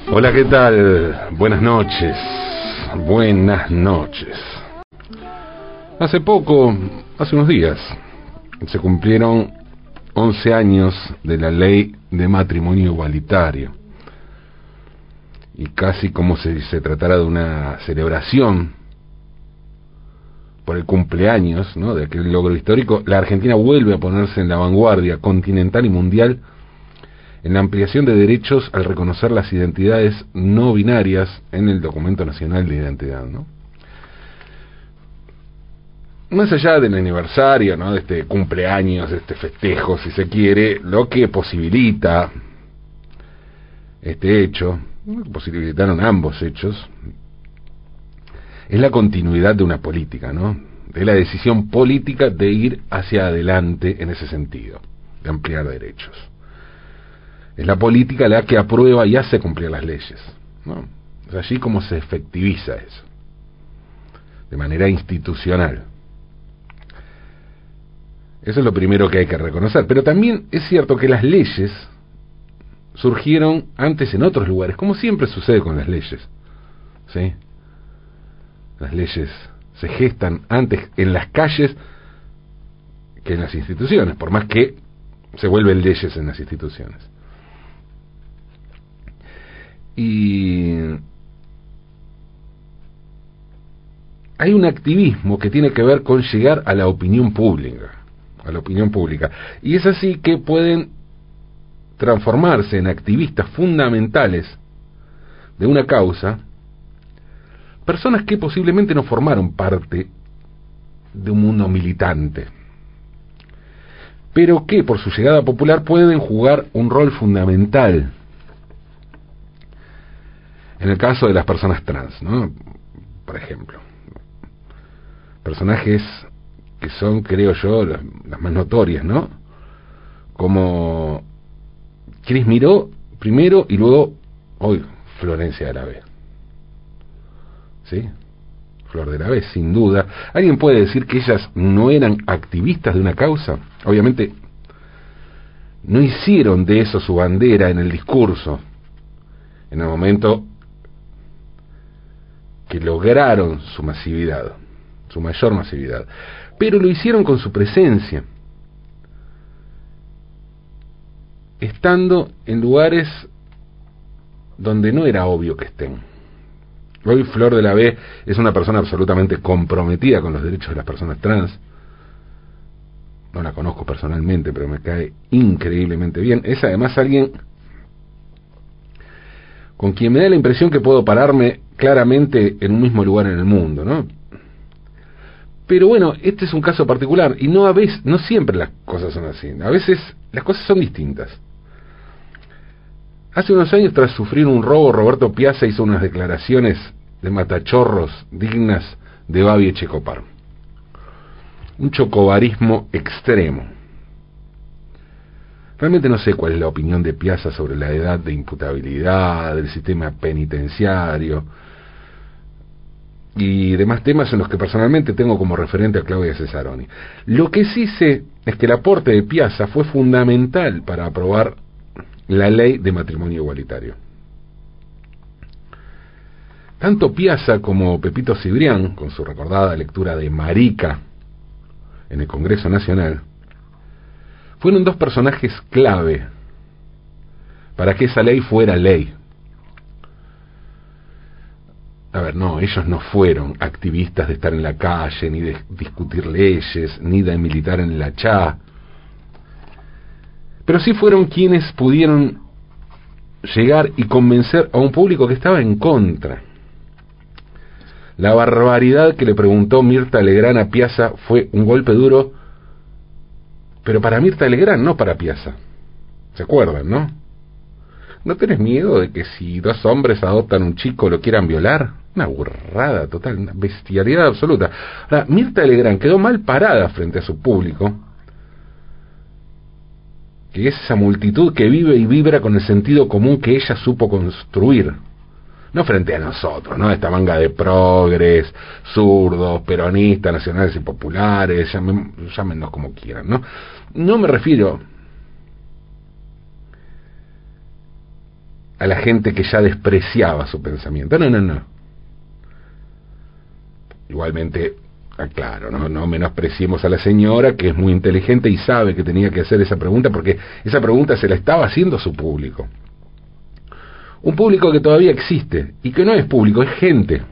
que. Hola, ¿qué tal? Buenas noches. Buenas noches. Hace poco, hace unos días, se cumplieron 11 años de la ley de matrimonio igualitario. Y casi como si se tratara de una celebración por el cumpleaños ¿no? de aquel logro histórico, la Argentina vuelve a ponerse en la vanguardia continental y mundial en la ampliación de derechos al reconocer las identidades no binarias en el documento nacional de identidad. ¿no? Más allá del aniversario, ¿no? de este cumpleaños, de este festejo, si se quiere, lo que posibilita este hecho, posibilitaron ambos hechos, es la continuidad de una política, ¿no? De la decisión política de ir hacia adelante en ese sentido, de ampliar derechos. Es la política la que aprueba y hace cumplir las leyes, ¿no? Es allí como se efectiviza eso, de manera institucional. Eso es lo primero que hay que reconocer. Pero también es cierto que las leyes surgieron antes en otros lugares, como siempre sucede con las leyes. ¿Sí? Las leyes se gestan antes en las calles que en las instituciones, por más que se vuelven leyes en las instituciones. Y hay un activismo que tiene que ver con llegar a la opinión pública, a la opinión pública. Y es así que pueden transformarse en activistas fundamentales de una causa personas que posiblemente no formaron parte de un mundo militante, pero que por su llegada popular pueden jugar un rol fundamental. En el caso de las personas trans, ¿no? Por ejemplo. Personajes que son, creo yo, las, más notorias, ¿no? Como Cris Miró primero y luego hoy Florencia de la. Flor de la Vez, sin duda. ¿Alguien puede decir que ellas no eran activistas de una causa? Obviamente, no hicieron de eso su bandera en el discurso, en el momento que lograron su masividad, su mayor masividad, pero lo hicieron con su presencia, estando en lugares donde no era obvio que estén. Hoy Flor de la B es una persona absolutamente comprometida con los derechos de las personas trans. No la conozco personalmente, pero me cae increíblemente bien. Es además alguien con quien me da la impresión que puedo pararme claramente en un mismo lugar en el mundo, ¿no? Pero bueno, este es un caso particular y no a veces, no siempre las cosas son así. A veces las cosas son distintas. Hace unos años, tras sufrir un robo, Roberto Piazza hizo unas declaraciones de matachorros dignas de Babi Echecopar. Un chocobarismo extremo. Realmente no sé cuál es la opinión de Piazza sobre la edad de imputabilidad, del sistema penitenciario y demás temas en los que personalmente tengo como referente a Claudia Cesaroni. Lo que sí sé es que el aporte de Piazza fue fundamental para aprobar la ley de matrimonio igualitario. Tanto Piazza como Pepito Cibrián, con su recordada lectura de Marica en el Congreso Nacional, fueron dos personajes clave para que esa ley fuera ley. A ver, no, ellos no fueron activistas de estar en la calle, ni de discutir leyes, ni de militar en la CHA, pero sí fueron quienes pudieron llegar y convencer a un público que estaba en contra. La barbaridad que le preguntó Mirta Legrand a Piazza fue un golpe duro, pero para Mirta Legrand, no para Piazza. ¿Se acuerdan, no? ¿No tenés miedo de que si dos hombres adoptan un chico lo quieran violar? Una burrada total, una bestialidad absoluta. Ahora, Mirta Legrand quedó mal parada frente a su público que es esa multitud que vive y vibra con el sentido común que ella supo construir. No frente a nosotros, ¿no? Esta manga de progres, zurdos, peronistas, nacionales y populares, llámenos como quieran, ¿no? No me refiero a la gente que ya despreciaba su pensamiento. No, no, no. Igualmente, aclaro, no, no menospreciemos a la señora que es muy inteligente y sabe que tenía que hacer esa pregunta porque esa pregunta se la estaba haciendo su público. Un público que todavía existe y que no es público, es gente.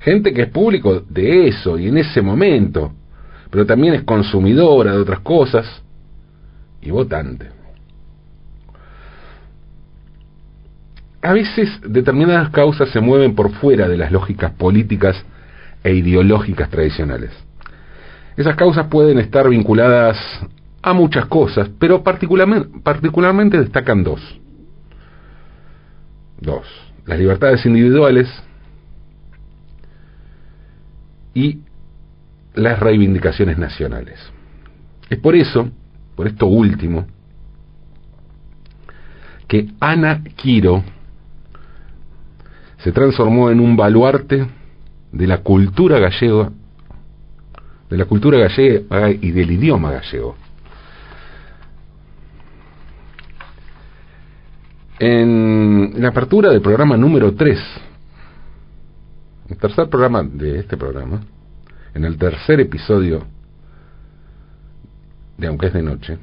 Gente que es público de eso y en ese momento, pero también es consumidora de otras cosas y votante. A veces determinadas causas se mueven por fuera de las lógicas políticas e ideológicas tradicionales. Esas causas pueden estar vinculadas a muchas cosas, pero particularmente, destacan dos. Dos. Las libertades individuales y las reivindicaciones nacionales. Es por eso, por esto último, que Ana Quiro se transformó en un baluarte de la cultura gallega, de la cultura gallega y del idioma gallego. En la apertura del programa número 3, el tercer programa de este programa, en el tercer episodio de Aunque es de Noche,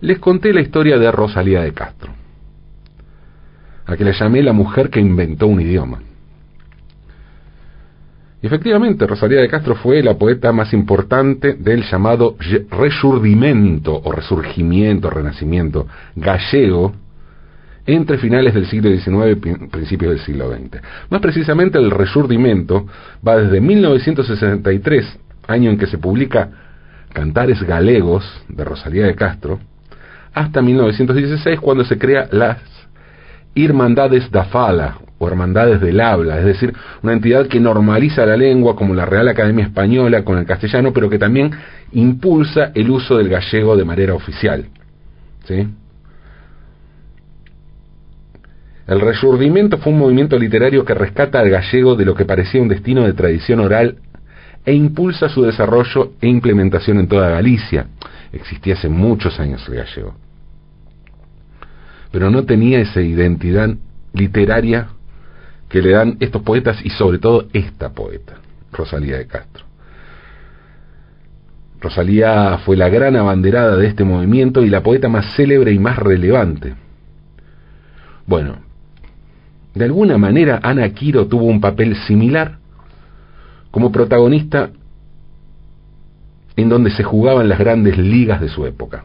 les conté la historia de Rosalía de Castro, a que le llamé la mujer que inventó un idioma. Efectivamente, Rosalía de Castro fue la poeta más importante del llamado resurdimento o resurgimiento, renacimiento gallego entre finales del siglo XIX y principios del siglo XX. Más precisamente, el resurdimento va desde 1963, año en que se publica Cantares Galegos de Rosalía de Castro, hasta 1916, cuando se crea las Irmandades da Fala, o Hermandades del Habla, es decir, una entidad que normaliza la lengua como la Real Academia Española con el castellano, pero que también impulsa el uso del gallego de manera oficial. ¿sí? El Resurdimiento fue un movimiento literario que rescata al gallego de lo que parecía un destino de tradición oral e impulsa su desarrollo e implementación en toda Galicia. Existía hace muchos años el gallego. Pero no tenía esa identidad literaria que le dan estos poetas y sobre todo esta poeta, Rosalía de Castro. Rosalía fue la gran abanderada de este movimiento y la poeta más célebre y más relevante. Bueno, de alguna manera Ana Quiro tuvo un papel similar como protagonista en donde se jugaban las grandes ligas de su época.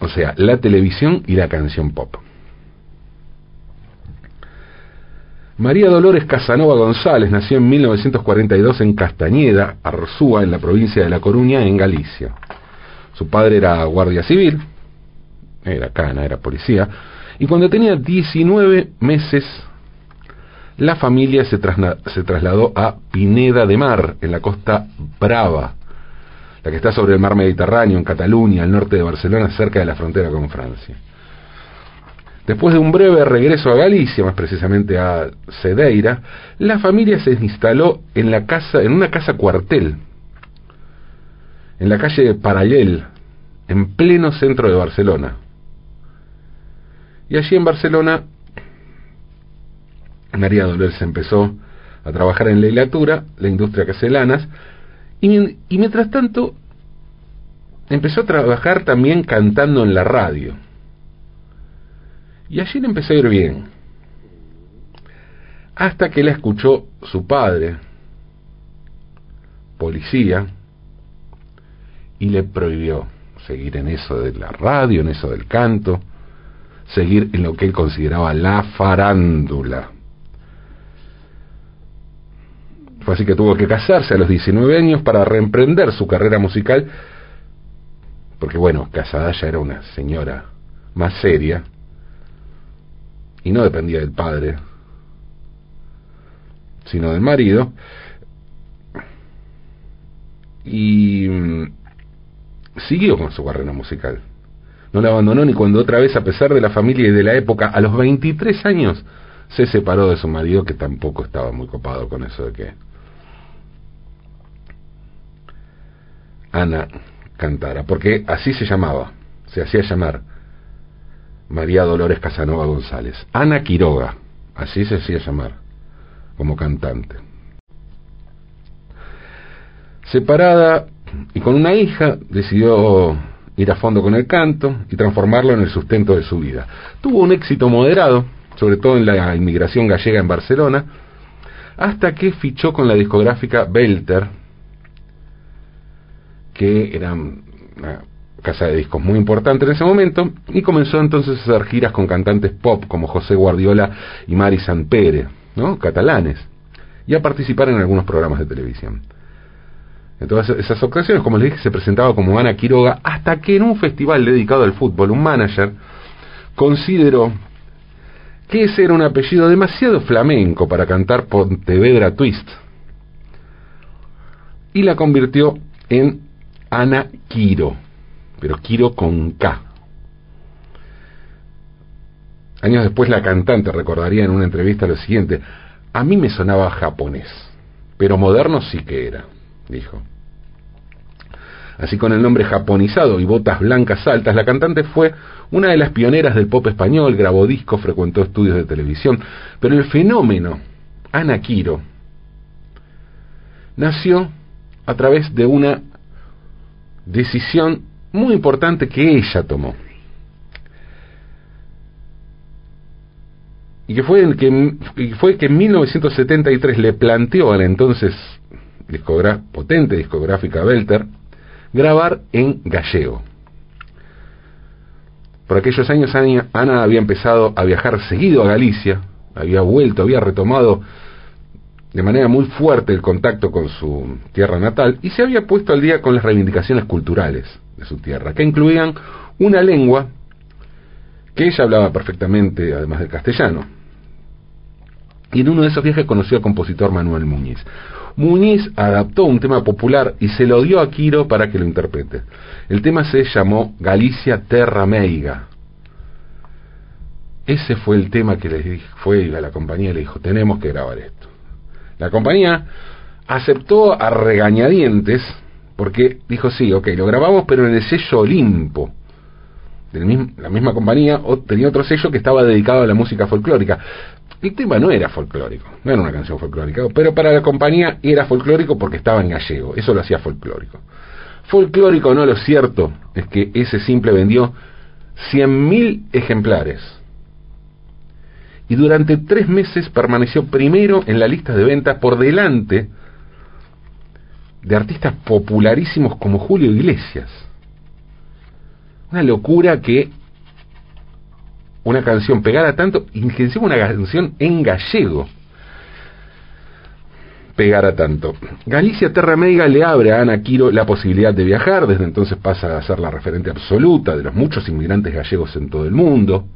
O sea, la televisión y la canción pop. María Dolores Casanova González nació en 1942 en Castañeda, Arzúa, en la provincia de La Coruña, en Galicia. Su padre era guardia civil, era cana, era policía, y cuando tenía 19 meses, la familia se, se trasladó a Pineda de Mar, en la costa Brava, la que está sobre el mar Mediterráneo, en Cataluña, al norte de Barcelona, cerca de la frontera con Francia. Después de un breve regreso a Galicia, más precisamente a Cedeira, la familia se instaló en la casa, en una casa cuartel, en la calle Parallel, en pleno centro de Barcelona. Y allí en Barcelona, María Dolores empezó a trabajar en la hilatura, la industria caselanas, y mientras tanto empezó a trabajar también cantando en la radio y allí le empezó a ir bien. Hasta que la escuchó su padre, policía, y le prohibió seguir en eso de la radio, en eso del canto, seguir en lo que él consideraba la farándula. Fue así que tuvo que casarse a los 19 años para reemprender su carrera musical, porque bueno, casada ya era una señora más seria, y no dependía del padre, sino del marido, y mm, siguió con su carrera musical. No la abandonó ni cuando otra vez, a pesar de la familia y de la época, a los 23 años, se separó de su marido, que tampoco estaba muy copado con eso de que Ana cantara, porque así se llamaba, se hacía llamar María Dolores Casanova González. Ana Quiroga, así se hacía llamar, como cantante. Separada y con una hija, decidió ir a fondo con el canto y transformarlo en el sustento de su vida. Tuvo un éxito moderado, sobre todo en la inmigración gallega en Barcelona, hasta que fichó con la discográfica Belter, que era una casa de discos muy importante en ese momento, y comenzó entonces a hacer giras con cantantes pop como José Guardiola y Mari Sanpere, ¿no? catalanes, y a participar en algunos programas de televisión. En todas esas ocasiones, como les dije, se presentaba como Ana Quiroga, hasta que en un festival dedicado al fútbol, un manager consideró que ese era un apellido demasiado flamenco para cantar Pontevedra Twist, y la convirtió en Ana Quiro, pero Quiro con K. Años después la cantante recordaría en una entrevista lo siguiente, a mí me sonaba japonés, pero moderno sí que era, dijo. Así con el nombre japonizado y botas blancas altas, la cantante fue una de las pioneras del pop español, grabó discos, frecuentó estudios de televisión, pero el fenómeno Ana Quiro nació a través de una decisión muy importante que ella tomó. Y que fue, que, fue que en 1973 le planteó a la entonces potente discográfica Belter grabar en gallego. Por aquellos años Ana había empezado a viajar seguido a Galicia, había vuelto, había retomado de manera muy fuerte el contacto con su tierra natal y se había puesto al día con las reivindicaciones culturales de su tierra, que incluían una lengua que ella hablaba perfectamente, además del castellano. Y en uno de esos viajes conoció al compositor Manuel Muñiz. Muñiz adaptó un tema popular y se lo dio a Quiro para que lo interprete. El tema se llamó Galicia Terra Meiga. Ese fue el tema que les fue a la compañía y le dijo, tenemos que grabar esto. La compañía aceptó a regañadientes porque dijo, sí, ok, lo grabamos, pero en el sello Olimpo. De la misma compañía tenía otro sello que estaba dedicado a la música folclórica. El tema no era folclórico, no era una canción folclórica, pero para la compañía era folclórico porque estaba en gallego, eso lo hacía folclórico. Folclórico no, lo cierto es que ese simple vendió 100.000 ejemplares y durante tres meses permaneció primero en la lista de ventas por delante de artistas popularísimos como Julio Iglesias. Una locura que una canción pegara tanto, y una canción en gallego pegara tanto. Galicia Terra Meiga le abre a Ana Quiro la posibilidad de viajar, desde entonces pasa a ser la referente absoluta de los muchos inmigrantes gallegos en todo el mundo.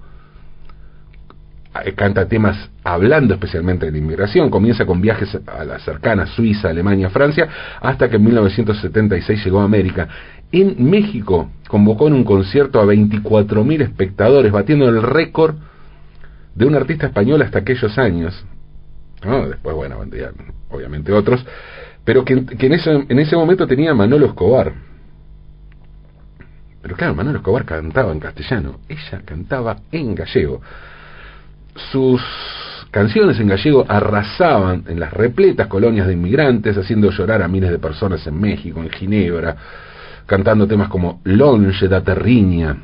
Eh, canta temas hablando especialmente de la inmigración, comienza con viajes a la cercana Suiza, Alemania, Francia, hasta que en 1976 llegó a América. En México convocó en un concierto a 24.000 espectadores, batiendo el récord de un artista español hasta aquellos años. Después, bueno, obviamente otros, pero que, en, en ese momento tenía Manolo Escobar. Pero claro, Manolo Escobar cantaba en castellano, ella cantaba en gallego sus canciones en gallego arrasaban en las repletas colonias de inmigrantes, haciendo llorar a miles de personas en México, en Ginebra, cantando temas como Longe da Terriña,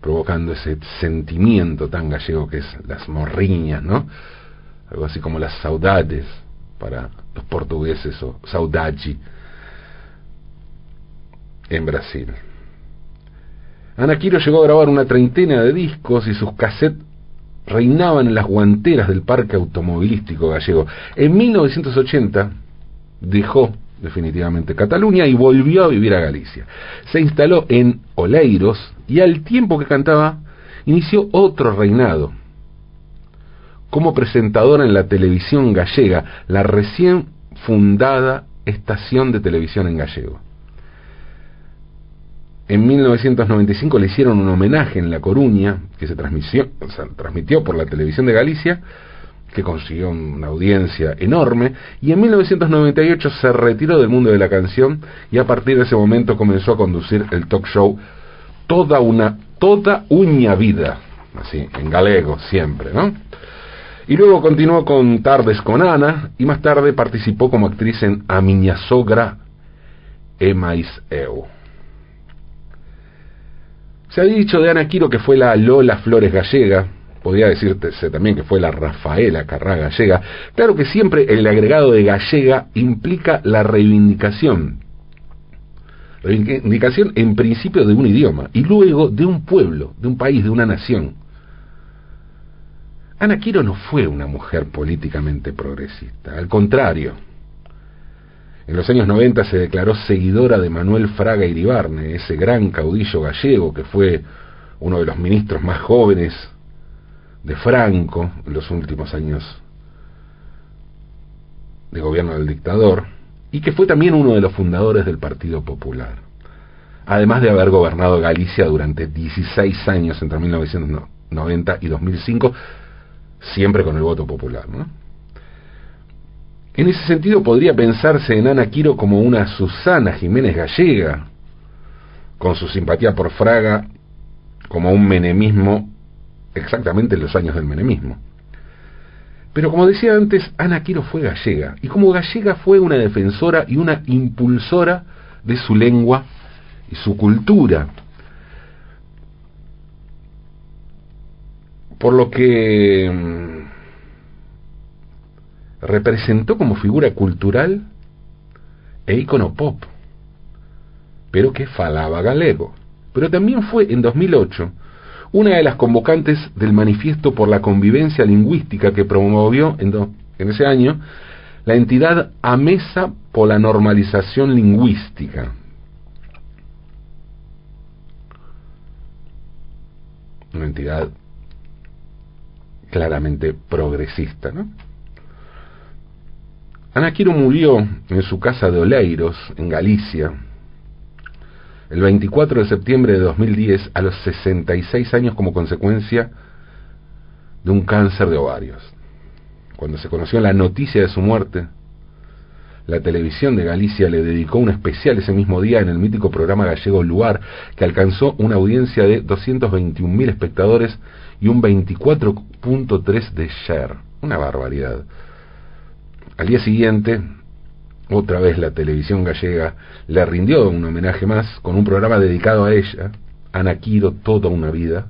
provocando ese sentimiento tan gallego que es las morriñas, ¿no? Algo así como las saudades para los portugueses o saudade en Brasil. Ana Quiro llegó a grabar una treintena de discos y sus cassettes reinaban en las guanteras del parque automovilístico gallego. En 1980 dejó definitivamente Cataluña y volvió a vivir a Galicia. Se instaló en Oleiros y al tiempo que cantaba inició otro reinado como presentadora en la televisión gallega, la recién fundada estación de televisión en gallego. En 1995 le hicieron un homenaje en La Coruña, que se transmitió, transmitió por la televisión de Galicia, que consiguió una audiencia enorme, y en 1998 se retiró del mundo de la canción y a partir de ese momento comenzó a conducir el talk show Toda una toda uña vida, así, en galego siempre, ¿no? Y luego continuó con Tardes con Ana y más tarde participó como actriz en A Miña Sogra e Mais Eu. Se ha dicho de Ana Quiro que fue la Lola Flores gallega, podría decirse también que fue la Rafaela Carrá gallega. Claro que siempre el agregado de gallega implica la reivindicación. Reivindicación en principio de un idioma y luego de un pueblo, de un país, de una nación. Ana Quiro no fue una mujer políticamente progresista, al contrario. En los años 90 se declaró seguidora de Manuel Fraga Iribarne, ese gran caudillo gallego que fue uno de los ministros más jóvenes de Franco en los últimos años de gobierno del dictador, y que fue también uno de los fundadores del Partido Popular, además de haber gobernado Galicia durante 16 años entre 1990 y 2005, siempre con el voto popular. ¿no? En ese sentido podría pensarse en Ana Quiro como una Susana Jiménez gallega, con su simpatía por Fraga como un menemismo exactamente en los años del menemismo. Pero como decía antes, Ana Quiro fue gallega, y como gallega fue una defensora y una impulsora de su lengua y su cultura. Por lo que mm, representó como figura cultural e icono pop, pero que falaba galego. Pero también fue en 2008 una de las convocantes del Manifiesto por la Convivencia Lingüística que promovió en, en ese año la entidad AMESA por la Normalización Lingüística. Una entidad claramente progresista, ¿no? Ana Quiro murió en su casa de Oleiros, en Galicia, el 24 de septiembre de 2010 a los 66 años como consecuencia de un cáncer de ovarios. Cuando se conoció la noticia de su muerte, la televisión de Galicia le dedicó un especial ese mismo día en el mítico programa gallego Luar, que alcanzó una audiencia de 221.000 espectadores y un 24.3 de share. Una barbaridad. Al día siguiente, otra vez la televisión gallega le rindió un homenaje más con un programa dedicado a ella, Ana Quiro, toda una vida,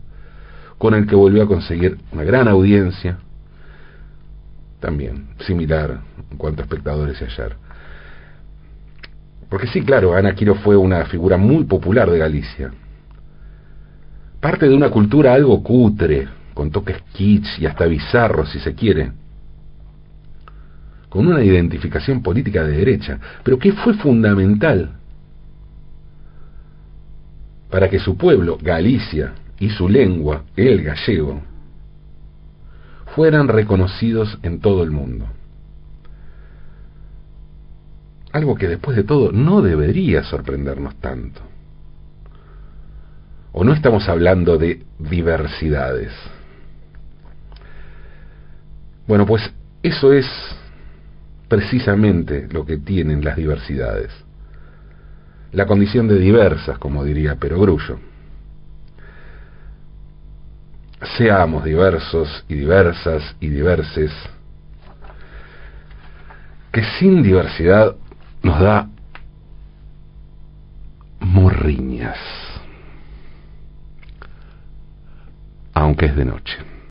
con el que volvió a conseguir una gran audiencia, también similar en cuanto a espectadores y ayer. Porque sí, claro, Ana Quiro fue una figura muy popular de Galicia. Parte de una cultura algo cutre, con toques kitsch y hasta bizarros si se quiere, con una identificación política de derecha, pero que fue fundamental para que su pueblo, Galicia, y su lengua, el gallego, fueran reconocidos en todo el mundo. Algo que después de todo no debería sorprendernos tanto. ¿O no estamos hablando de diversidades? Bueno, pues eso es precisamente lo que tienen las diversidades. La condición de diversas, como diría Perogrullo. Seamos diversos y diversas y diverses, que sin diversidad nos da morriñas, aunque es de noche.